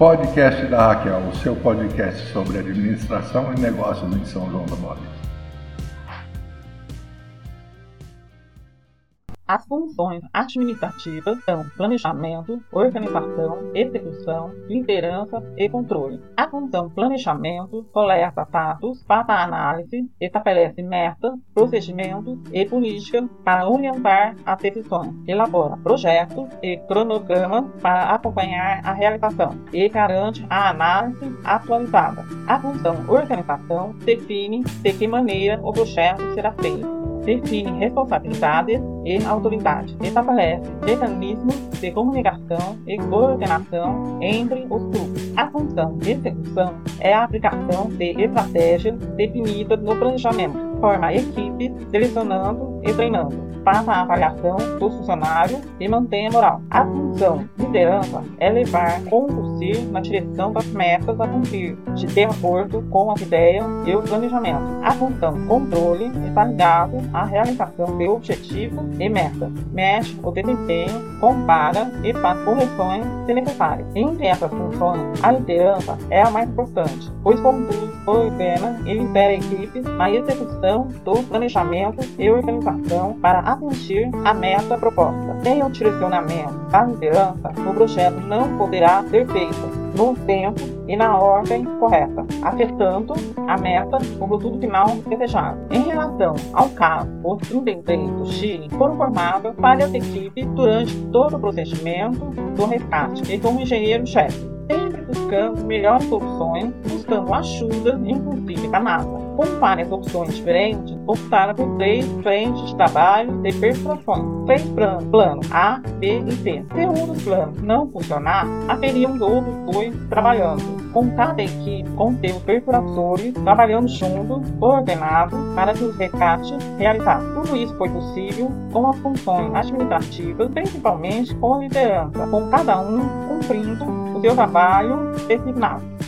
Podcast da Raquel, o seu podcast sobre administração e negócios em São João da Bola. As funções administrativas são planejamento, organização, execução, liderança e controle. A função planejamento coleta dados, faz a análise, estabelece metas, procedimentos e políticas para orientar as decisões, elabora projetos e cronogramas para acompanhar a realização e garante a análise atualizada. A função organização define de que maneira o projeto será feito define responsabilidades e autoridade, estabelece mecanismos de comunicação e coordenação entre os grupos. A função de execução é a aplicação de estratégias definidas no planejamento forma equipes, selecionando e treinando, faz a avaliação dos funcionários e mantém a moral. A função liderança é levar, conduzir na direção das metas a cumprir, de acordo com as ideias e o planejamento. A função controle está ligado à realização de objetivos e metas, mexe o desempenho, compara e faz correções se necessário. Entre essas funções, a liderança é a mais importante, pois conduz, coordena e lidera equipes na execução do planejamento e organização para atingir a meta proposta. Sem o direcionamento da liderança, o projeto não poderá ser feito no tempo e na ordem correta, afetando a meta o produto final desejado. Em relação ao caso, os 33 do Chile foram formados várias equipes durante todo o procedimento do resgate e como engenheiro-chefe, sempre buscando melhores soluções, buscando ajuda, inclusive da NASA com várias opções diferentes, optaram por três frentes de trabalho de perfurações. Três planos, plano A, B e C. Se um dos planos não funcionar, haveriam outros dois trabalhando, com cada equipe com seus perfurações trabalhando juntos, coordenados, para que os resgates realizassem. Tudo isso foi possível com as funções administrativas, principalmente com a liderança, com cada um cumprindo o seu trabalho designado.